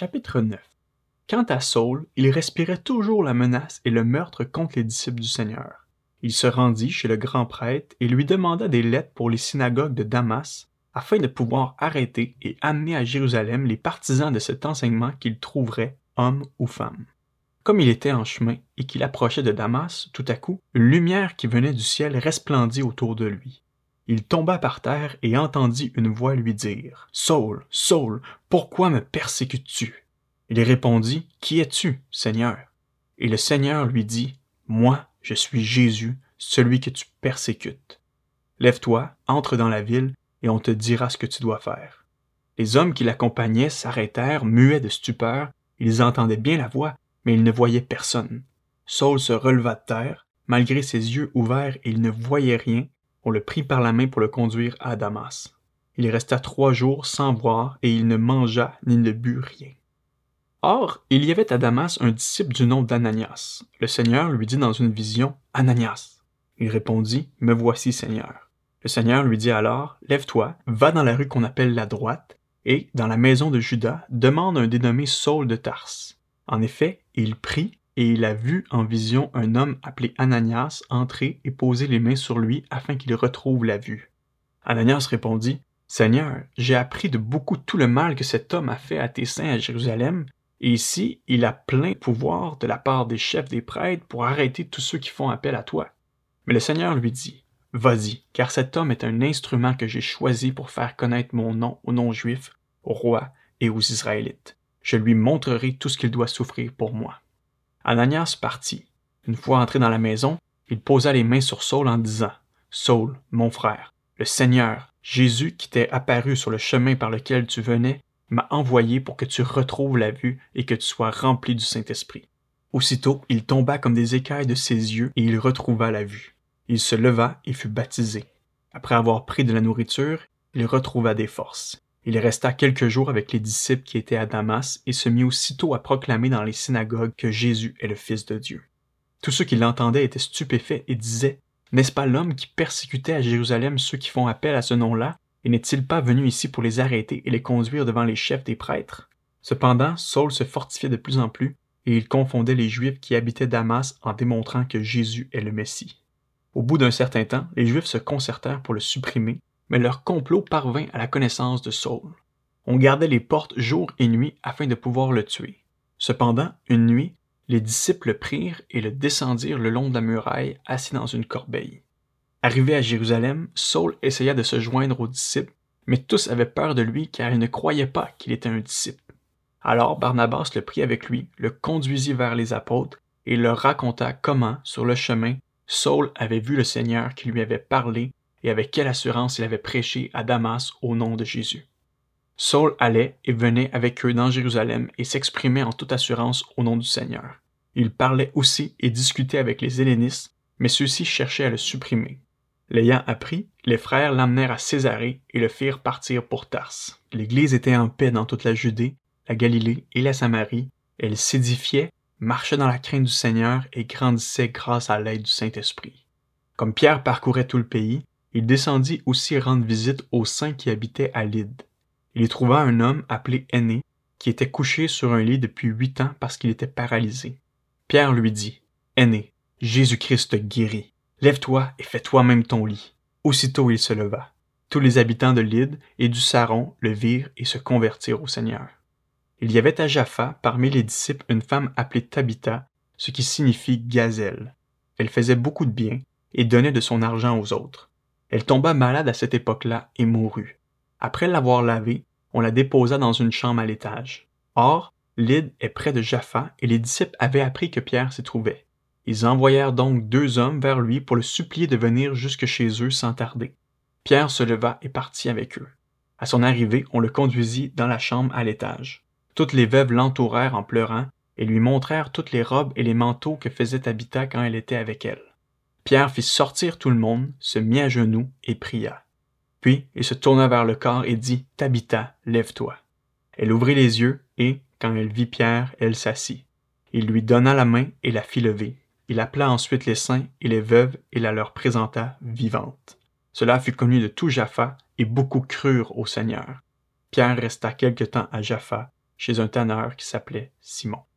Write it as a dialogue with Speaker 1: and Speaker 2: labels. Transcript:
Speaker 1: Chapitre 9 Quant à Saul, il respirait toujours la menace et le meurtre contre les disciples du Seigneur. Il se rendit chez le grand prêtre et lui demanda des lettres pour les synagogues de Damas, afin de pouvoir arrêter et amener à Jérusalem les partisans de cet enseignement qu'il trouverait, hommes ou femmes. Comme il était en chemin et qu'il approchait de Damas, tout à coup, une lumière qui venait du ciel resplendit autour de lui. Il tomba par terre et entendit une voix lui dire Saul, Saul, pourquoi me persécutes-tu? Il répondit Qui es-tu, Seigneur? Et le Seigneur lui dit Moi, je suis Jésus, celui que tu persécutes. Lève-toi, entre dans la ville, et on te dira ce que tu dois faire. Les hommes qui l'accompagnaient s'arrêtèrent, muets de stupeur, ils entendaient bien la voix, mais ils ne voyaient personne. Saul se releva de terre, malgré ses yeux ouverts il ne voyait rien, on le prit par la main pour le conduire à Damas. Il resta trois jours sans boire et il ne mangea ni ne but rien. Or, il y avait à Damas un disciple du nom d'Ananias. Le Seigneur lui dit dans une vision, Ananias. Il répondit, Me voici, Seigneur. Le Seigneur lui dit alors, Lève-toi, va dans la rue qu'on appelle la droite, et, dans la maison de Judas, demande un dénommé Saul de Tarse. En effet, il prit, et il a vu en vision un homme appelé Ananias entrer et poser les mains sur lui afin qu'il retrouve la vue. Ananias répondit, Seigneur, j'ai appris de beaucoup tout le mal que cet homme a fait à tes saints à Jérusalem, et ici, il a plein pouvoir de la part des chefs des prêtres pour arrêter tous ceux qui font appel à toi. Mais le Seigneur lui dit, Vas-y, car cet homme est un instrument que j'ai choisi pour faire connaître mon nom aux non-juifs, aux rois et aux Israélites. Je lui montrerai tout ce qu'il doit souffrir pour moi. Ananias partit. Une fois entré dans la maison, il posa les mains sur Saul en disant, Saul, mon frère, le Seigneur, Jésus qui t'est apparu sur le chemin par lequel tu venais, m'a envoyé pour que tu retrouves la vue et que tu sois rempli du Saint-Esprit. Aussitôt, il tomba comme des écailles de ses yeux et il retrouva la vue. Il se leva et fut baptisé. Après avoir pris de la nourriture, il retrouva des forces. Il resta quelques jours avec les disciples qui étaient à Damas et se mit aussitôt à proclamer dans les synagogues que Jésus est le Fils de Dieu. Tous ceux qui l'entendaient étaient stupéfaits et disaient N'est-ce pas l'homme qui persécutait à Jérusalem ceux qui font appel à ce nom-là et n'est-il pas venu ici pour les arrêter et les conduire devant les chefs des prêtres Cependant, Saul se fortifiait de plus en plus, et il confondait les Juifs qui habitaient Damas en démontrant que Jésus est le Messie. Au bout d'un certain temps, les Juifs se concertèrent pour le supprimer, mais leur complot parvint à la connaissance de Saul. On gardait les portes jour et nuit afin de pouvoir le tuer. Cependant, une nuit, les disciples le prirent et le descendirent le long de la muraille, assis dans une corbeille. Arrivé à Jérusalem, Saul essaya de se joindre aux disciples, mais tous avaient peur de lui car ils ne croyaient pas qu'il était un disciple. Alors Barnabas le prit avec lui, le conduisit vers les apôtres et leur raconta comment, sur le chemin, Saul avait vu le Seigneur qui lui avait parlé et avec quelle assurance il avait prêché à Damas au nom de Jésus. Saul allait et venait avec eux dans Jérusalem et s'exprimait en toute assurance au nom du Seigneur. Il parlait aussi et discutait avec les Hellénistes, mais ceux-ci cherchaient à le supprimer. L'ayant appris, les frères l'emmenèrent à Césarée et le firent partir pour Tarse. L'Église était en paix dans toute la Judée, la Galilée et la Samarie. Elle s'édifiait, marchait dans la crainte du Seigneur et grandissait grâce à l'aide du Saint-Esprit. Comme Pierre parcourait tout le pays, il descendit aussi rendre visite aux saints qui habitaient à Lyde. Il y trouva un homme appelé Aîné, qui était couché sur un lit depuis huit ans parce qu'il était paralysé. Pierre lui dit, Aîné, Jésus-Christ te guérit. Lève-toi et fais toi-même ton lit. Aussitôt il se leva. Tous les habitants de Lyde et du Saron le virent et se convertirent au Seigneur. Il y avait à Jaffa, parmi les disciples, une femme appelée Tabitha, ce qui signifie gazelle. Elle faisait beaucoup de bien et donnait de son argent aux autres. Elle tomba malade à cette époque-là et mourut. Après l'avoir lavée, on la déposa dans une chambre à l'étage. Or, Lyde est près de Jaffa et les disciples avaient appris que Pierre s'y trouvait. Ils envoyèrent donc deux hommes vers lui pour le supplier de venir jusque chez eux sans tarder. Pierre se leva et partit avec eux. À son arrivée, on le conduisit dans la chambre à l'étage. Toutes les veuves l'entourèrent en pleurant et lui montrèrent toutes les robes et les manteaux que faisait Tabitha quand elle était avec elle. Pierre fit sortir tout le monde, se mit à genoux et pria. Puis il se tourna vers le corps et dit Tabitha, lève-toi. Elle ouvrit les yeux et, quand elle vit Pierre, elle s'assit. Il lui donna la main et la fit lever. Il appela ensuite les saints et les veuves et la leur présenta vivante. Cela fut connu de tout Jaffa, et beaucoup crurent au Seigneur. Pierre resta quelque temps à Jaffa, chez un tanneur qui s'appelait Simon.